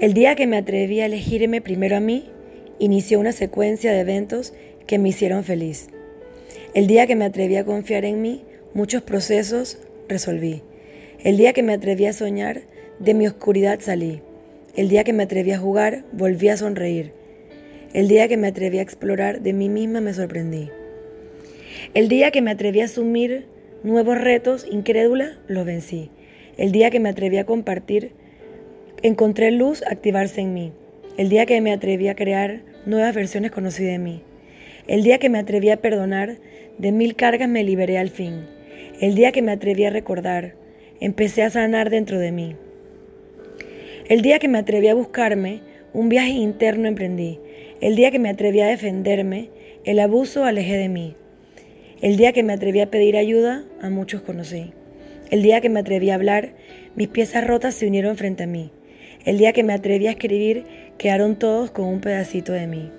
El día que me atreví a elegirme primero a mí, inició una secuencia de eventos que me hicieron feliz. El día que me atreví a confiar en mí, muchos procesos resolví. El día que me atreví a soñar, de mi oscuridad salí. El día que me atreví a jugar, volví a sonreír. El día que me atreví a explorar, de mí misma me sorprendí. El día que me atreví a asumir nuevos retos, incrédula, los vencí. El día que me atreví a compartir, encontré luz activarse en mí. El día que me atreví a crear nuevas versiones conocí de mí. El día que me atreví a perdonar, de mil cargas me liberé al fin. El día que me atreví a recordar, empecé a sanar dentro de mí. El día que me atreví a buscarme, un viaje interno emprendí. El día que me atreví a defenderme, el abuso alejé de mí. El día que me atreví a pedir ayuda, a muchos conocí. El día que me atreví a hablar, mis piezas rotas se unieron frente a mí. El día que me atreví a escribir, quedaron todos con un pedacito de mí.